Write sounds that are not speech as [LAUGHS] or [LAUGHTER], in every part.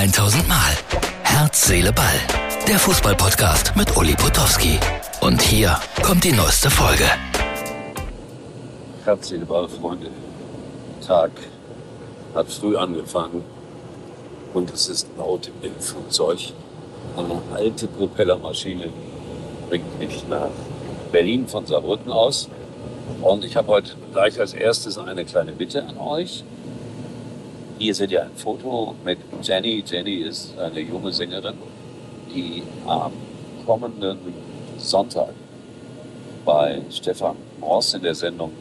1000 Mal. Herz, Seele, Ball. Der Fußballpodcast mit Uli Potowski. Und hier kommt die neueste Folge. Herz, Seele, Ball, Freunde. Tag hat früh angefangen und es ist laut im Flugzeug. Eine alte Propellermaschine bringt mich nach Berlin von Saarbrücken aus. Und ich habe heute gleich als erstes eine kleine Bitte an euch. Hier seht ihr ein Foto mit Jenny. Jenny ist eine junge Sängerin, die am kommenden Sonntag bei Stefan Ross in der Sendung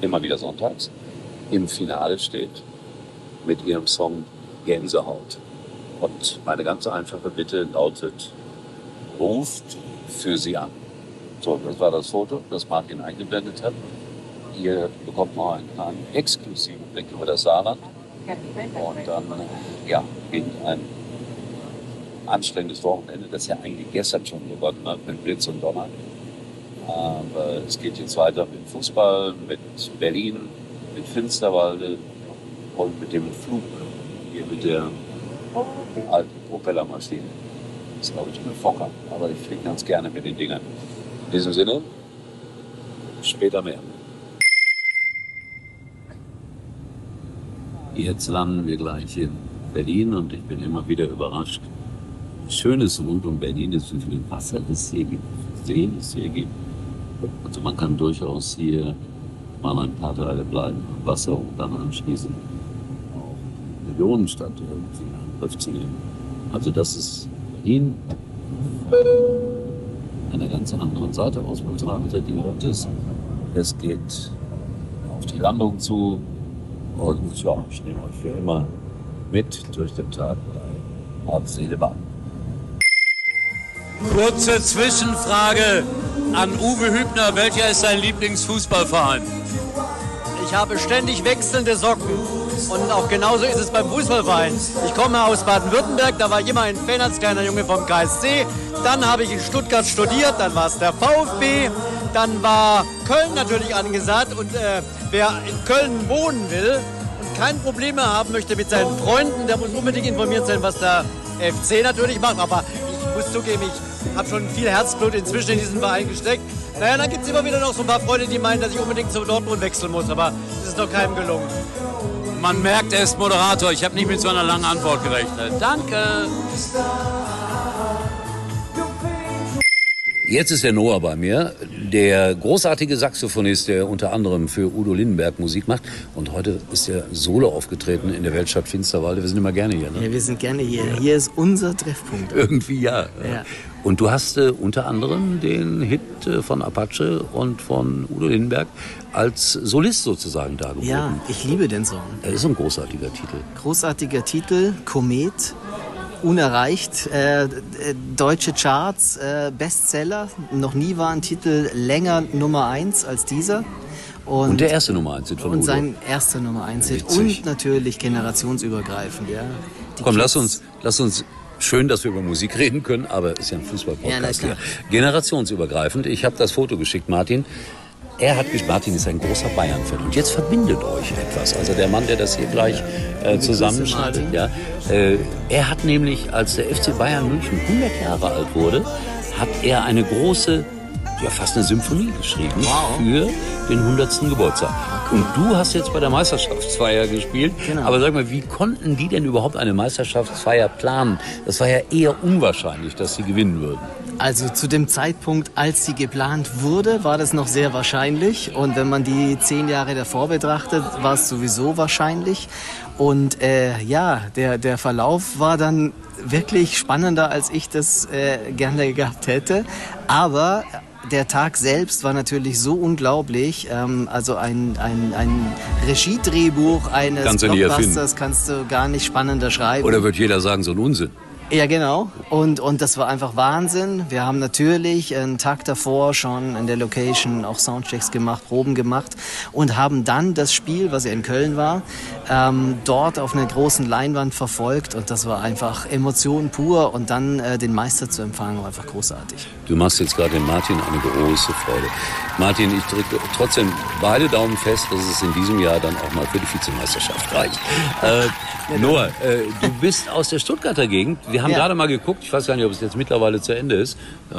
immer wieder sonntags im Finale steht mit ihrem Song Gänsehaut. Und meine ganz einfache Bitte lautet, ruft für sie an. So, das war das Foto, das Martin eingeblendet hat. Ihr bekommt noch einen kleinen exklusiven Blick über das Saarland. Und dann, ja, ging ein anstrengendes Wochenende, das ja eigentlich gestern schon begonnen hat mit Blitz und Donner. Aber es geht jetzt weiter mit Fußball, mit Berlin, mit Finsterwalde und mit dem Flug hier mit der alten Propellermaschine. Das ist, glaube ich, eine Fokker, aber ich fliege ganz gerne mit den Dingern. In diesem Sinne, später mehr. Jetzt landen wir gleich in Berlin und ich bin immer wieder überrascht, wie schön es rund um Berlin ist, wie viel Wasser es hier gibt, Seen es hier gibt. Also man kann durchaus hier mal ein paar Tage bleiben am Wasser und dann anschließend auch Millionenstadt irgendwie in zu nehmen. Also das ist Berlin einer ganz anderen Seite aus betrachtet. Die Welt ist, es geht auf die Landung zu und ja, ich nehme euch für immer mit durch den Tag bei Herz, Seele, Bahn. Kurze Zwischenfrage an Uwe Hübner. Welcher ist sein Lieblingsfußballverein? Ich habe ständig wechselnde Socken. Und auch genauso ist es beim Fußballverein. Ich komme aus Baden-Württemberg, da war ich immer ein Fan als kleiner Junge vom KSC. Dann habe ich in Stuttgart studiert, dann war es der VfB. Dann war Köln natürlich angesagt. Und äh, wer in Köln wohnen will und keine Probleme haben möchte mit seinen Freunden, der muss unbedingt informiert sein, was der FC natürlich macht. Aber ich muss zugeben, ich habe schon viel Herzblut inzwischen in diesen Verein gesteckt. Naja, dann gibt es immer wieder noch so ein paar Freunde, die meinen, dass ich unbedingt zu Dortmund wechseln muss. Aber das ist noch keinem gelungen. Man merkt, er ist Moderator. Ich habe nicht mit so einer langen Antwort gerechnet. Danke. Jetzt ist der Noah bei mir, der großartige Saxophonist, der unter anderem für Udo Lindenberg Musik macht. Und heute ist er solo aufgetreten in der Weltstadt Finsterwalde. Wir sind immer gerne hier, ne? Ja, wir sind gerne hier. Hier ist unser Treffpunkt. [LAUGHS] Irgendwie ja. Ja. Und du hast äh, unter anderem den Hit äh, von Apache und von Udo Lindenberg als Solist sozusagen dargeboten. Ja, ich liebe den Song. Das ist ein großartiger Titel. Großartiger Titel, Komet, unerreicht, äh, deutsche Charts, äh, Bestseller. Noch nie war ein Titel länger Nummer eins als dieser. Und der erste Nummer eins Hit von und Udo. sein erster Nummer eins Hit. Witzig. Und natürlich generationsübergreifend, ja. Die Komm, Kids- lass uns, lass uns. Schön, dass wir über Musik reden können, aber es ist ja ein Fußballpodcast. Ja. Generationsübergreifend. Ich habe das Foto geschickt, Martin. Er hat Martin ist ein großer Bayern-Fan und jetzt verbindet euch etwas. Also der Mann, der das hier gleich äh, zusammenschneidet, ja, äh, er hat nämlich, als der FC Bayern München 100 Jahre alt wurde, hat er eine große, ja fast eine Symphonie geschrieben für den 100. Geburtstag. Und du hast jetzt bei der Meisterschaftsfeier gespielt. Genau. Aber sag mal, wie konnten die denn überhaupt eine Meisterschaftsfeier planen? Das war ja eher unwahrscheinlich, dass sie gewinnen würden. Also zu dem Zeitpunkt, als sie geplant wurde, war das noch sehr wahrscheinlich. Und wenn man die zehn Jahre davor betrachtet, war es sowieso wahrscheinlich. Und äh, ja, der, der Verlauf war dann wirklich spannender, als ich das äh, gerne gehabt hätte. Aber der Tag selbst war natürlich so unglaublich. Ähm, also ein, ein, ein Regiedrehbuch eines Kannst. Blockbusters kannst du gar nicht spannender schreiben. Oder wird jeder sagen, so ein Unsinn? Ja, genau. Und, und das war einfach Wahnsinn. Wir haben natürlich einen Tag davor schon in der Location auch Soundchecks gemacht, Proben gemacht und haben dann das Spiel, was ja in Köln war, ähm, dort auf einer großen Leinwand verfolgt. Und das war einfach Emotion pur. Und dann äh, den Meister zu empfangen, war einfach großartig. Du machst jetzt gerade Martin eine große Freude. Martin, ich drücke trotzdem beide Daumen fest, dass es in diesem Jahr dann auch mal für die Vizemeisterschaft reicht. Äh, [LAUGHS] Noah, äh, du bist aus der Stuttgarter Gegend. Wir haben Ja. gerade mal geguckt, ich weiß gar nicht, ob es jetzt mittlerweile zu Ende ist,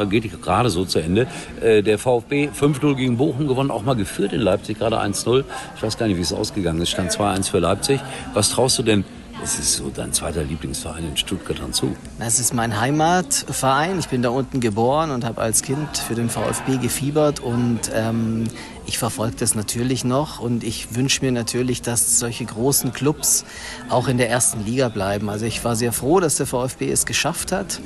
geht gerade so zu Ende. Äh, der VfB 5-0 gegen Bochum gewonnen, auch mal geführt in Leipzig, gerade 1-0. Ich weiß gar nicht, wie es ausgegangen ist, stand 2-1 für Leipzig. Was traust du denn, es ist so dein zweiter Lieblingsverein in Stuttgart dann zu? Das ist mein Heimatverein. Ich bin da unten geboren und habe als Kind für den VfB gefiebert und ähm, ich verfolge das natürlich noch und ich wünsche mir natürlich, dass solche großen Clubs auch in der ersten Liga bleiben. Also ich war sehr froh, dass der VfB es geschafft hat.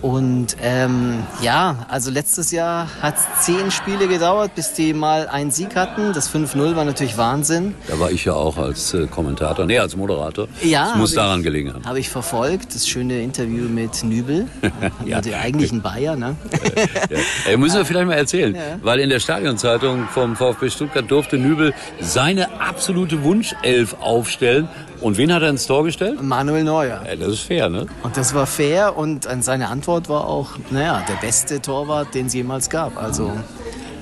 Und ähm, ja, also letztes Jahr hat es zehn Spiele gedauert, bis die mal einen Sieg hatten. Das 5-0 war natürlich Wahnsinn. Da war ich ja auch als äh, Kommentator, nee, als Moderator. Ja, das muss daran ich- gelegen haben. Habe ich verfolgt, das schöne Interview mit Nübel, [LAUGHS] Ja. ja. der eigentlichen Bayer. Ne? Ja. Äh, müssen wir [LAUGHS] vielleicht mal erzählen, Ja. weil in der Stadionzeitung vom VfB Stuttgart durfte Nübel seine absolute Wunschelf aufstellen. Und wen hat er ins Tor gestellt? Manuel Neuer. Ja, das ist fair, ne? Und das war fair und seine Antwort war auch, naja, der beste Torwart, den es jemals gab. Also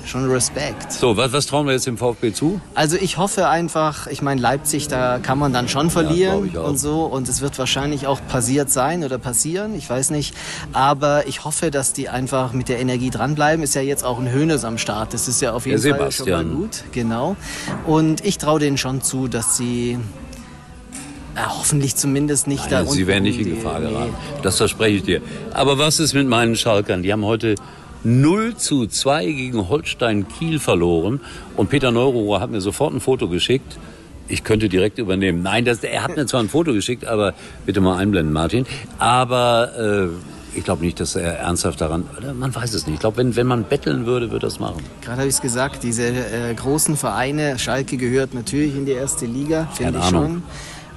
schon Respekt. So, was, was trauen wir jetzt dem VfB zu? Also ich hoffe einfach, ich meine Leipzig, da kann man dann schon verlieren auch. und so und es wird wahrscheinlich auch passiert sein oder passieren, ich weiß nicht, aber ich hoffe, dass die einfach mit der Energie dranbleiben. Ist ja jetzt auch ein Hönes am Start, das ist ja auf jeden Der Fall schon mal gut, genau. Und ich traue denen schon zu, dass sie hoffentlich zumindest nicht da Nein, Sie unten werden nicht in Gefahr nee. geraten. Das verspreche ich dir. Aber was ist mit meinen Schalkern? Die haben heute 0 zu 2 gegen Holstein Kiel verloren. Und Peter Neururer hat mir sofort ein Foto geschickt. Ich könnte direkt übernehmen. Nein, das, er hat mir zwar ein Foto geschickt, aber bitte mal einblenden, Martin. Aber äh, ich glaube nicht, dass er ernsthaft daran. Man weiß es nicht. Ich glaube, wenn, wenn man betteln würde, würde er das machen. Gerade habe ich es gesagt, diese äh, großen Vereine, Schalke gehört natürlich in die erste Liga, finde ich schon.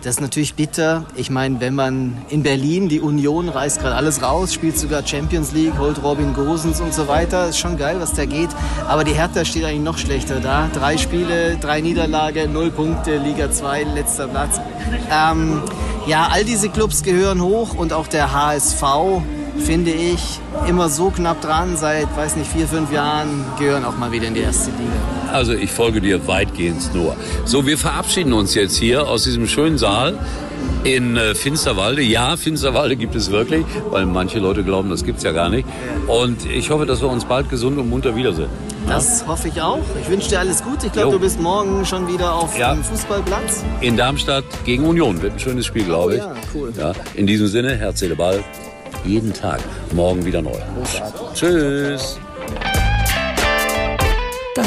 Das ist natürlich bitter. Ich meine, wenn man in Berlin, die Union reißt gerade alles raus, spielt sogar Champions League, holt Robin Gosens und so weiter. Ist schon geil, was da geht. Aber die Hertha steht eigentlich noch schlechter da. Drei Spiele, drei Niederlage, null Punkte, Liga 2, letzter Platz. Ähm, ja, all diese Clubs gehören hoch und auch der HSV, finde ich, immer so knapp dran. Seit, weiß nicht, vier, fünf Jahren gehören auch mal wieder in die erste Liga. Also ich folge dir weitgehend nur. So, wir verabschieden uns jetzt hier aus diesem schönen Saal in äh, Finsterwalde. Ja, Finsterwalde gibt es wirklich, weil manche Leute glauben, das gibt's ja gar nicht. Und ich hoffe, dass wir uns bald gesund und munter wiedersehen. Das hoffe ich auch. Ich wünsche dir alles Gute. Ich glaube, du bist morgen schon wieder auf Ja. dem Fußballplatz. In Darmstadt gegen Union wird ein schönes Spiel, glaube ich. Oh ja, cool. Ja, in diesem Sinne, Herz, Seele, Ball. Jeden Tag. Morgen wieder neu. Tschüss.